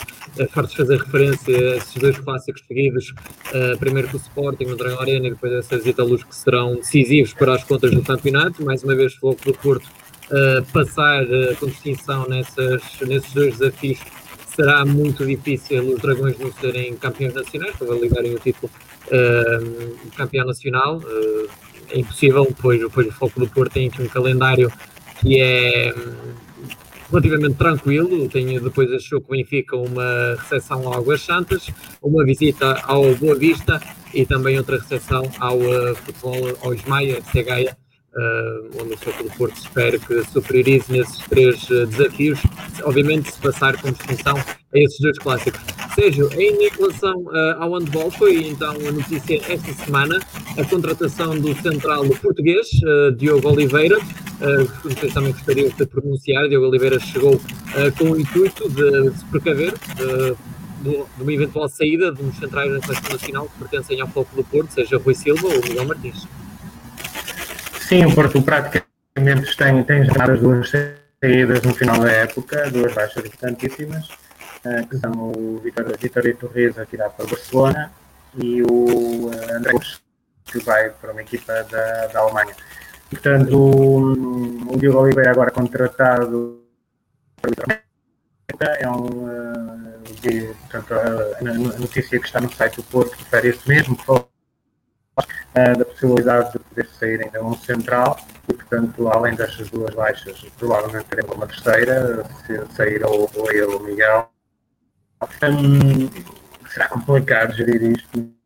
fartos de fazer referência esses dois clássicos seguidos, uh, primeiro com o Sporting no Dragão Arena e depois essas Italus que serão decisivos para as contas do campeonato. Mais uma vez, Floco do Porto uh, passar uh, com distinção nessas, nesses dois desafios será muito difícil os Dragões não serem campeões nacionais, para validarem o título uh, campeão nacional. Uh, é impossível, pois, pois o Foco do Porto tem aqui um calendário que é hum, relativamente tranquilo. Tem depois a jogo com o Benfica uma recepção ao Águas Santas, uma visita ao Boa Vista e também outra recepção ao uh, futebol ao Ismaia de Segaia uh, onde o Futebol do Porto espera que superiorize nesses três uh, desafios, obviamente se passar com distinção a esses dois clássicos. Sérgio, em relação uh, ao handball, foi então a notícia esta semana a contratação do central português, uh, Diogo Oliveira, uh, vocês também gostariam de pronunciar, Diogo Oliveira chegou com o intuito de, de se precaver de uma eventual saída de um centrais da seleção nacional que pertencem ao Foco do Porto, seja Rui Silva ou Miguel Martins. Sim, o Porto praticamente tem, tem já as duas saídas no final da época, duas baixas importantíssimas, uh, que são o Vitória Torres a tirar para o Barcelona e o uh, André que vai para uma equipa da, da Alemanha. Portanto, o, Diogo Oliveira agora contratado é um, de, portanto, a, notícia que está no site do Porto refere isso mesmo, que da possibilidade de poder sair ainda um central e, portanto, além destas duas baixas, provavelmente teremos uma terceira, se sair ou, ou ele ou o Miguel. Um, será complicado gerir isto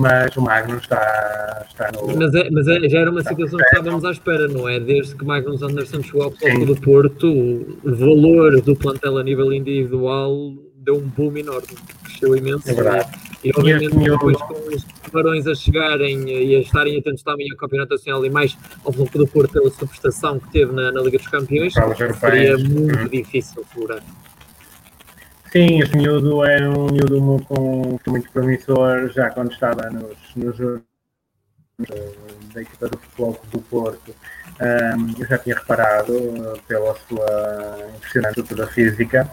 mas o Magnus está, está no. Mas, é, mas é, já era uma situação que estávamos à espera, não é? Desde que Magnus Anderson chegou ao do Porto, o valor do plantel a nível individual deu um boom enorme, cresceu imenso. É verdade. E, e obviamente depois com os tubarões a chegarem e a estarem atentos também ao Campeonato Nacional e mais ao Futebol do Porto pela subprestação que teve na, na Liga dos Campeões, seria muito uhum. difícil segurar. Sim, este miúdo é um miúdo muito, muito promissor, já quando estava nos, nos da equipa do futebol do Porto, um, eu já tinha reparado pela sua impressionante estrutura física,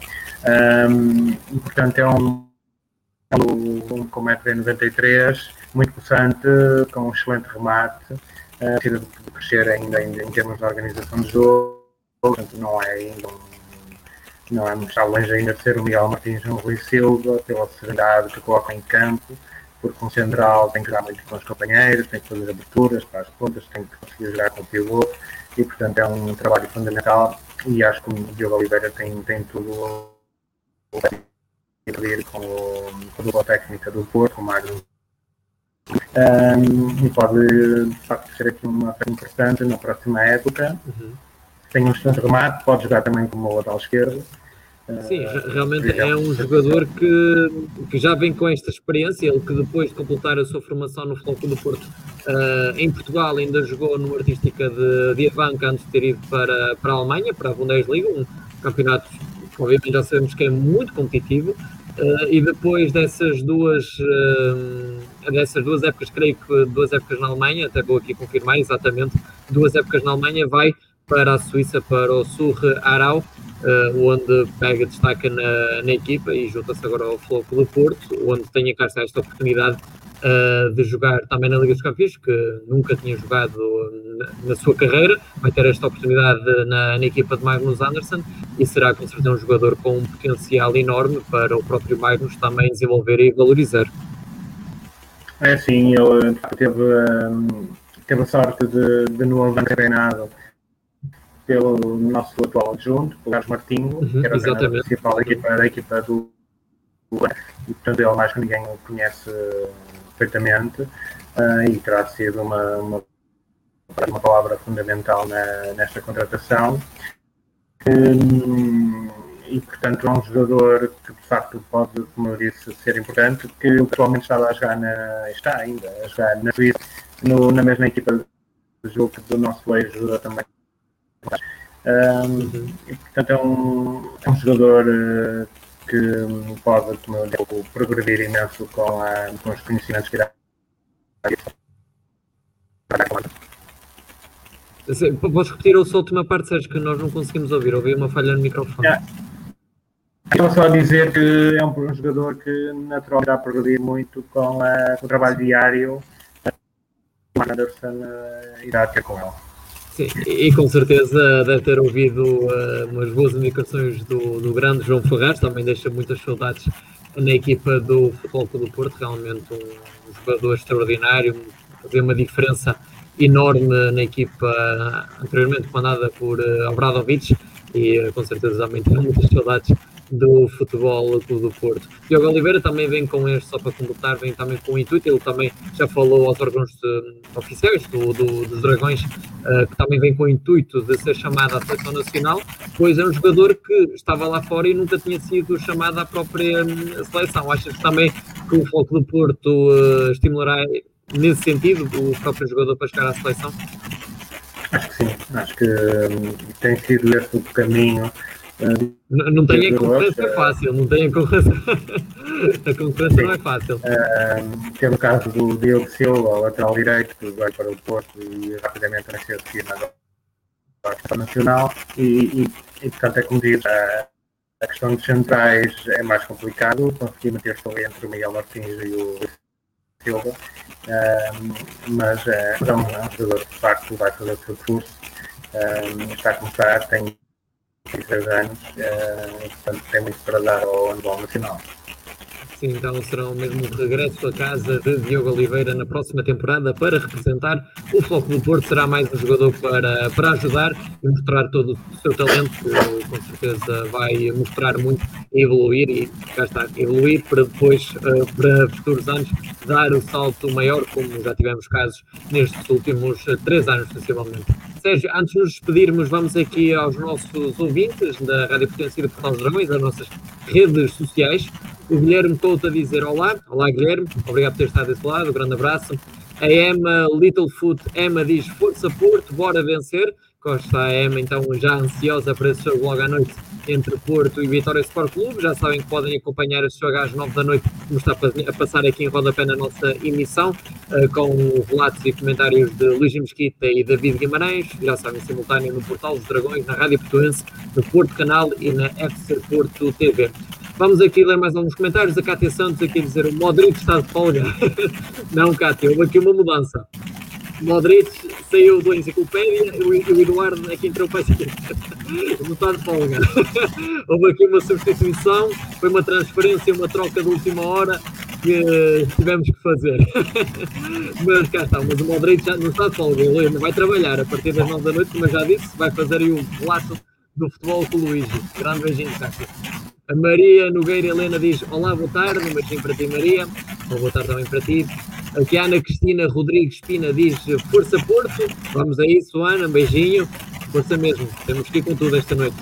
um, e portanto é um, um com 1,93m, muito possante, com um excelente remate, uh, precisa de crescer ainda, em termos de organização de jogo, portanto não é ainda um não é muito longe ainda de ser o Miguel Martins no Rui Silva, pela serenidade que coloca em campo, porque um central tem que jogar muito com os companheiros, tem que fazer aberturas para as pontas, tem que conseguir jogar com o pivô, e portanto é um trabalho fundamental e acho que o Diogo Oliveira tem, tem tudo a ver com, com a técnica do Porto, com o Magno. Um, e pode de facto ser aqui uma coisa importante na próxima época. Uhum. Tem um excelente remate, pode jogar também como lateral esquerdo. Sim, realmente é um jogador que, que já vem com esta experiência, ele que depois de completar a sua formação no Futebol do Porto uh, em Portugal ainda jogou numa artística de, de Avanca antes de ter ido para, para a Alemanha, para a Bundesliga, um campeonato que obviamente já sabemos que é muito competitivo, uh, e depois dessas duas, uh, dessas duas épocas, creio que duas épocas na Alemanha, até vou aqui confirmar exatamente, duas épocas na Alemanha, vai para a Suíça, para o Surre Arau, uh, onde pega destaca na, na equipa e junta-se agora ao Floco do Porto, onde tem a cá esta oportunidade uh, de jogar também na Liga dos Campeões, que nunca tinha jogado na, na sua carreira, vai ter esta oportunidade na, na, equipa de Magnus Anderson e será com certeza um jogador com um potencial enorme para o próprio Magnus também desenvolver e valorizar. É sim, ele teve, teve a sorte de, de no Alvan treinado pelo nosso atual adjunto, o Carlos Martinho, uhum, que era o principal da equipa, da equipa do e portanto ele mais que ninguém o conhece perfeitamente uh, e terá sido uma, uma, uma palavra fundamental na, nesta contratação. Um, e portanto é um jogador que de facto pode, como eu disse, ser importante, que atualmente estava a jogar na, está ainda a jogar na Suíça, no, na mesma equipa de jogo do nosso ex também um, e, portanto, é um, é um jogador uh, que pode, como eu digo, progredir imenso com, a, com os conhecimentos que irá. Podes repetir a sua última parte, Sérgio, que nós não conseguimos ouvir. Ouvi uma falha no microfone. Yeah. Estou só a dizer que é um, jogador que naturalmente irá progredir muito com, a, com o trabalho diário que o Anderson uh, irá ter com ele. Sim, e com certeza deve ter ouvido uh, umas boas indicações do, do grande João Ferraz, também deixa muitas saudades na equipa do Futebol do Porto, realmente um, jogador extraordinário, fazia uma diferença enorme na equipa anteriormente comandada por uh, Obradovic e uh, com certeza também tem muitas saudades do futebol do Porto. Diogo Oliveira também vem com este, só para completar, vem também com o intuito, ele também já falou aos órgãos de, oficiais do, do, dos Dragões, uh, que também vem com o intuito de ser chamado à seleção nacional, pois é um jogador que estava lá fora e nunca tinha sido chamado à própria hum, seleção. Achas que também que o Foco do Porto uh, estimulará nesse sentido o próprio jogador para chegar à seleção? Acho que sim, acho que um, tem sido esse o caminho não, não tem a concorrência é fácil, não tem a concorrência. a concorrência não é fácil. Tem o caso do Diogo Silva, lateral direito, que vai para o Porto e rapidamente nasceu de cima da nacional. E, e, e, portanto, é como diz, a, a questão dos centrais é mais complicado. Consegui manter-se ali entre o Miguel Martins e o Silva. Mas é, é um jogador que de facto vai fazer o seu curso. Está a começar, tem 26 anos, uh, portanto tem muito para dar ao nacional. Então será mesmo um regresso à casa de Diogo Oliveira na próxima temporada para representar o Foco do Porto. Será mais um jogador para, para ajudar e mostrar todo o seu talento, que com certeza vai mostrar muito e evoluir e cá está, evoluir para depois, uh, para futuros anos, dar o salto maior, como já tivemos casos nestes últimos uh, três anos, sensivelmente. Sérgio, antes de nos despedirmos, vamos aqui aos nossos ouvintes da Rádio Potência de Portal dos Dragões, as nossas redes sociais. O Guilherme Couto a dizer olá. Olá, Guilherme. Obrigado por ter estado desse lado. Um grande abraço. A Emma Littlefoot, Emma diz Força Porto, bora vencer. Costa a Emma, então, já ansiosa para esse jogo logo à noite entre Porto e Vitória Sport Clube. Já sabem que podem acompanhar esse jogo às 9 da noite, como está a passar aqui em rodapé na nossa emissão, eh, com relatos e comentários de Luís Mesquita e David Guimarães. Já sabem, simultâneo no Portal dos Dragões, na Rádio Portuense, no Porto Canal e na FC Porto TV. Vamos aqui ler mais alguns comentários. A Cátia Santos aqui a dizer o Modric está de folga. Não, Cátia, houve aqui uma mudança. Modric saiu do Enciclopédia e o Eduardo aqui entrou para a. Não está de folga. Houve aqui uma substituição, foi uma transferência, uma troca de última hora que tivemos que fazer. Mas cá está, mas o Modric já não está de folga, ele ainda vai trabalhar a partir das 9 da noite, como eu já disse, vai fazer aí o relato do futebol com o Luigi. Grande beijinho, Cátia. A Maria Nogueira Helena diz: Olá, boa tarde, um beijinho para ti, Maria. Ou boa tarde também para ti. Aqui a Ana Cristina Rodrigues Pina diz: Força Porto. Vamos a isso, Ana, um beijinho. Força mesmo, temos que ir com tudo esta noite.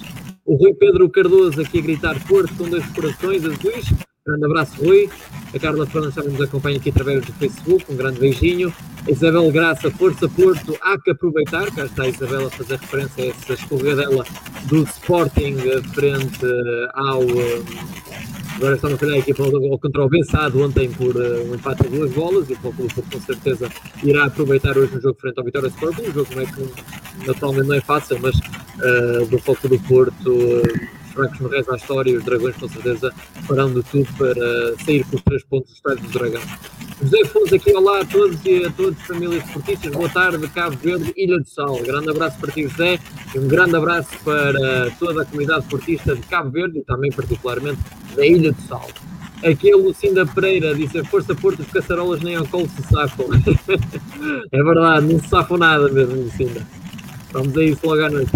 O Rui Pedro Cardoso aqui a gritar Porto com dois corações azuis. Grande abraço, Rui. A Carla França nos acompanha aqui através do Facebook. Um grande beijinho. A Isabel Graça, Força Porto, há que aproveitar. Cá está a Isabel a fazer referência a essa escorregadela do Sporting frente ao. Agora estão a falhar aqui contra o Bessado ontem por um empate de duas bolas e o do Porto com certeza irá aproveitar hoje no jogo frente ao Vitória Sporting. Um jogo não é que naturalmente não é fácil, mas uh, do Foco do Porto. Uh, francos no resto da história e os dragões com certeza farão de tudo para sair com os três pontos do estádio do dragão. José Fonso aqui, olá a todos e a todos, famílias esportistas, boa tarde, Cabo Verde, Ilha do Sal. Grande abraço para ti, José, e um grande abraço para toda a comunidade esportista de Cabo Verde e também particularmente da Ilha do Sal. Aqui a Lucinda Pereira disse: Força Porto, os caçarolas nem ao colo se safam. é verdade, não se safam nada mesmo, Lucinda. Vamos a isso logo à noite.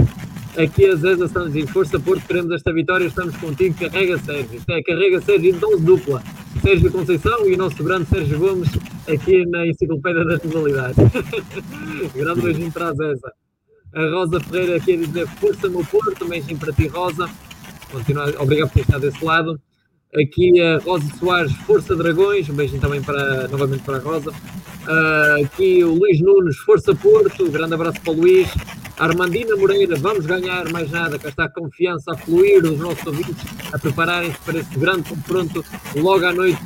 Aqui a Zé Santos diz: Força Porto, queremos esta vitória, estamos contigo, carrega Sérgio. É, carrega Sérgio em dose dupla. Sérgio Conceição e o nosso grande Sérgio Gomes aqui na Enciclopédia das Modalidades. grande beijinho para a Zeza. A Rosa Ferreira aqui a dizer: Força meu Porto, beijinho para ti, Rosa. Obrigado por estado desse lado. Aqui a Rosa Soares, Força Dragões, um beijinho também para, novamente para a Rosa. Uh, aqui o Luís Nunes, Força Porto, um grande abraço para o Luís. Armandina Moreira, vamos ganhar mais nada, cá está a confiança a fluir, os nossos ouvintes a prepararem-se para esse grande confronto logo à noite,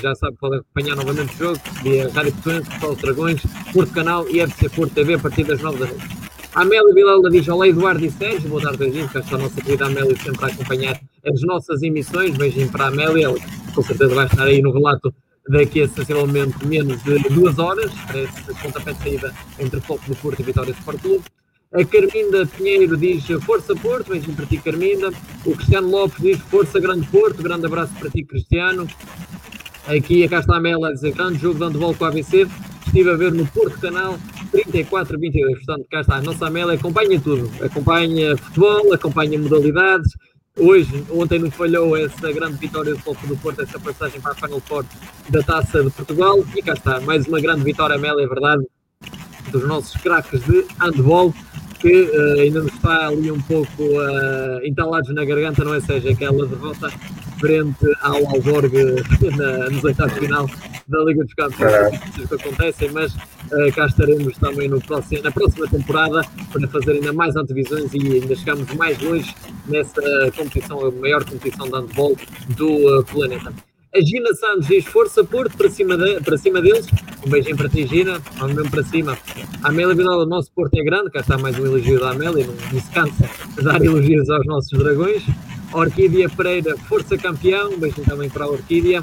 já sabe, pode acompanhar novamente o jogo, via Rádio Portuense, Portal os Dragões, Porto Canal e FC Porto TV a partir das 9 da noite. Amélia Vilalda diz, olá Eduardo e Sérgio, boa tarde beijinho, cá a nossa querida Amélia sempre a acompanhar as nossas emissões, beijinho para a Amélia, ela com certeza vai estar aí no relato daqui a sensivelmente menos de duas horas, para esse pontapé de saída entre Foco do Porto e Vitória Sport Clube. A Carminda Pinheiro diz Força Porto, beijinho para ti, Carminda. O Cristiano Lopes diz Força Grande Porto, grande abraço para ti, Cristiano. Aqui, cá está a Mela a dizer grande jogo de handball com a ABC. Estive a ver no Porto Canal 34-22. Portanto, cá está a nossa Amélia, acompanha tudo. Acompanha futebol, acompanha modalidades. Hoje, ontem não falhou essa grande vitória do Foco do Porto, essa passagem para a Final Four da Taça de Portugal. E cá está, mais uma grande vitória, Amélia, é verdade, dos nossos craques de handball que uh, ainda nos está ali um pouco uh, entalados na garganta, não é? Seja aquela derrota frente ao Alborg na, nos oitavos final da Liga dos Campeões, que acontecem, mas uh, cá estaremos também no próximo, na próxima temporada para fazer ainda mais antevisões e ainda chegamos mais longe nessa competição, a maior competição de handball do planeta. A Gina Santos diz força Porto para cima, de, para cima deles. Um beijinho para ti, Gina. Vamos mesmo para cima. A Amélia Vidal, o nosso Porto é grande. Cá está mais um elogio da Amélia. Não, não se cansa de dar elogios aos nossos dragões. A Orquídea Pereira, força campeão. Um beijinho também para a Orquídea.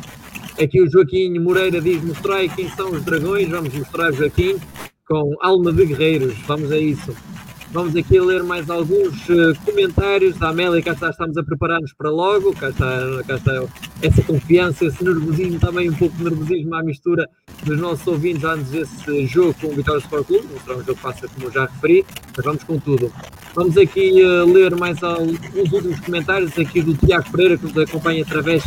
Aqui o Joaquim Moreira diz: mostrai quem são os dragões. Vamos mostrar, Joaquim, com alma de guerreiros. Vamos a isso. Vamos aqui ler mais alguns uh, comentários. Da Amélia, cá está, estamos a preparar-nos para logo, cá está, cá está essa confiança, esse nervosismo, também um pouco de nervosismo à mistura dos nossos ouvintes antes desse jogo com o Vitória Sport Clube, não será um jogo fácil como já referi, mas vamos com tudo. Vamos aqui uh, ler mais alguns últimos comentários aqui do Tiago Pereira, que nos acompanha através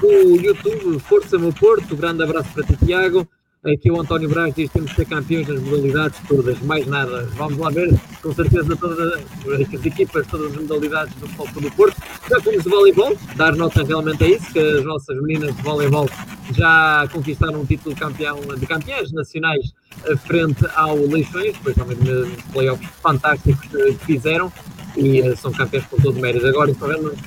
do YouTube, Força Meu Porto, grande abraço para ti Tiago. Aqui o António Braz diz que temos que ser campeões nas modalidades todas, mais nada. Vamos lá ver, com certeza, todas as equipas, todas as modalidades do Foco do Porto. Já fomos de voleibol, dar nota realmente a isso, que as nossas meninas de voleibol já conquistaram um título de, campeão, de campeãs nacionais eh, frente ao Leixões, depois também nos playoffs fantásticos que fizeram e eh, são campeões com todo o mérito. Agora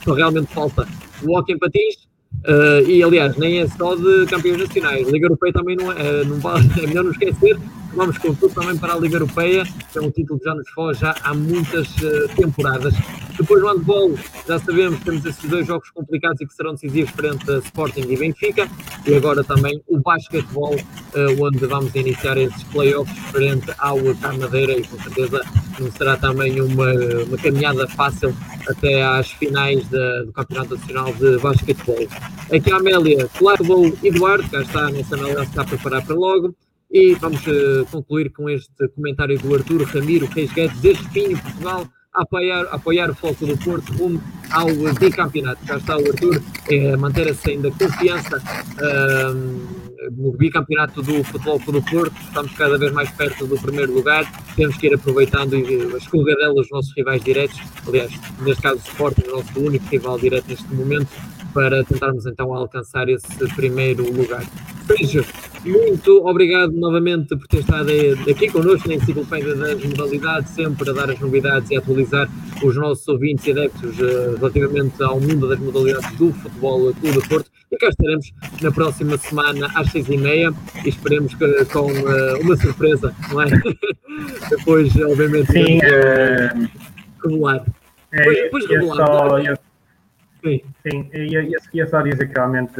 só realmente falta o Hockey em Patins, Uh, e aliás, nem é só de campeões nacionais. Liga Europeia também não é, não vale, é melhor não esquecer. Vamos com tudo também para a Liga Europeia, que é um título que já nos foge já há muitas uh, temporadas. Depois no handball, já sabemos que temos esses dois jogos complicados e que serão decisivos frente a Sporting e Benfica. E agora também o basquetebol, uh, onde vamos iniciar esses playoffs frente ao Madeira e com certeza não será também uma, uma caminhada fácil até às finais do Campeonato Nacional de Basquetebol. Aqui a Amélia, Flávio Eduardo, cá está, a nossa Amélia a preparar para logo. E vamos uh, concluir com este comentário do Arturo Ramiro Reis Guedes, desde Pinho, Portugal, a apoiar, a apoiar o Foco do Porto rumo ao bicampeonato. Já está o Arthur, é, manter-se ainda confiança uh, no bicampeonato do Futebol do Porto. Estamos cada vez mais perto do primeiro lugar. Temos que ir aproveitando as escorregadelas dos nossos rivais diretos. Aliás, neste caso, o Sporting, o nosso único rival direto neste momento, para tentarmos então alcançar esse primeiro lugar. Seja, muito obrigado novamente por ter estado aqui connosco na Enciclopédia das Modalidades, sempre a dar as novidades e a atualizar os nossos ouvintes e adeptos uh, relativamente ao mundo das modalidades do Futebol Clube do Porto. E cá estaremos na próxima semana às seis e meia e esperemos que com uh, uma surpresa, não é? Depois, obviamente, Sim, uh... revelar. É, depois, depois revelar. Só, eu Sim, sim. Ia, ia, ia só dizer que realmente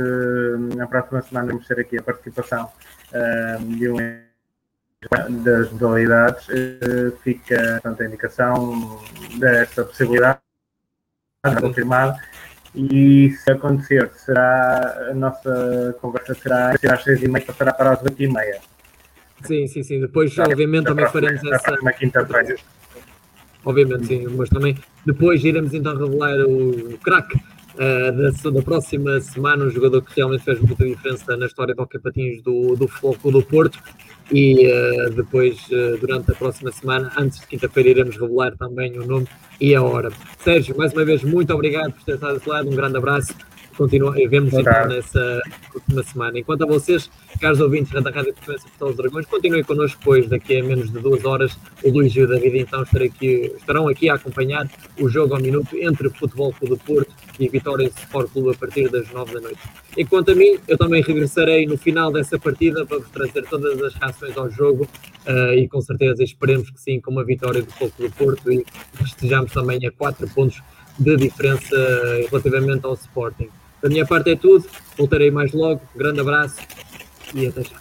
na próxima semana vamos ter aqui a participação uh, de um das modalidades. Uh, fica, portanto, a indicação desta possibilidade confirmada. E se acontecer, será a nossa conversa será, será às seis e meia, passará para as oito e meia. Sim, sim, sim. Depois, obviamente, também faremos essa. quinta-feira. Obviamente, sim, mas também depois iremos então revelar o craque uh, da, da, próxima semana, um jogador que realmente fez muita diferença na história do Patins do, do Floco do Porto. E uh, depois, uh, durante a próxima semana, antes de quinta-feira, iremos revelar também o nome e a hora. Sérgio, mais uma vez, muito obrigado por ter estado desse lado, um grande abraço continua, vemos então nessa próxima semana. Enquanto a vocês, caros ouvintes da Rádio Portuguesa Futebol dos Dragões, continuem connosco, pois daqui a menos de duas horas o Luís e o David então estarão aqui, estarão aqui a acompanhar o jogo ao minuto entre Futebol Clube do Porto e Vitória Sport Clube a partir das nove da noite. Enquanto a mim, eu também regressarei no final dessa partida para vos trazer todas as reações ao jogo uh, e com certeza esperemos que sim, com uma vitória do Futebol Clube do Porto e estejamos também a quatro pontos de diferença relativamente ao Sporting. Da minha parte é tudo. Voltarei mais logo. grande abraço e até já.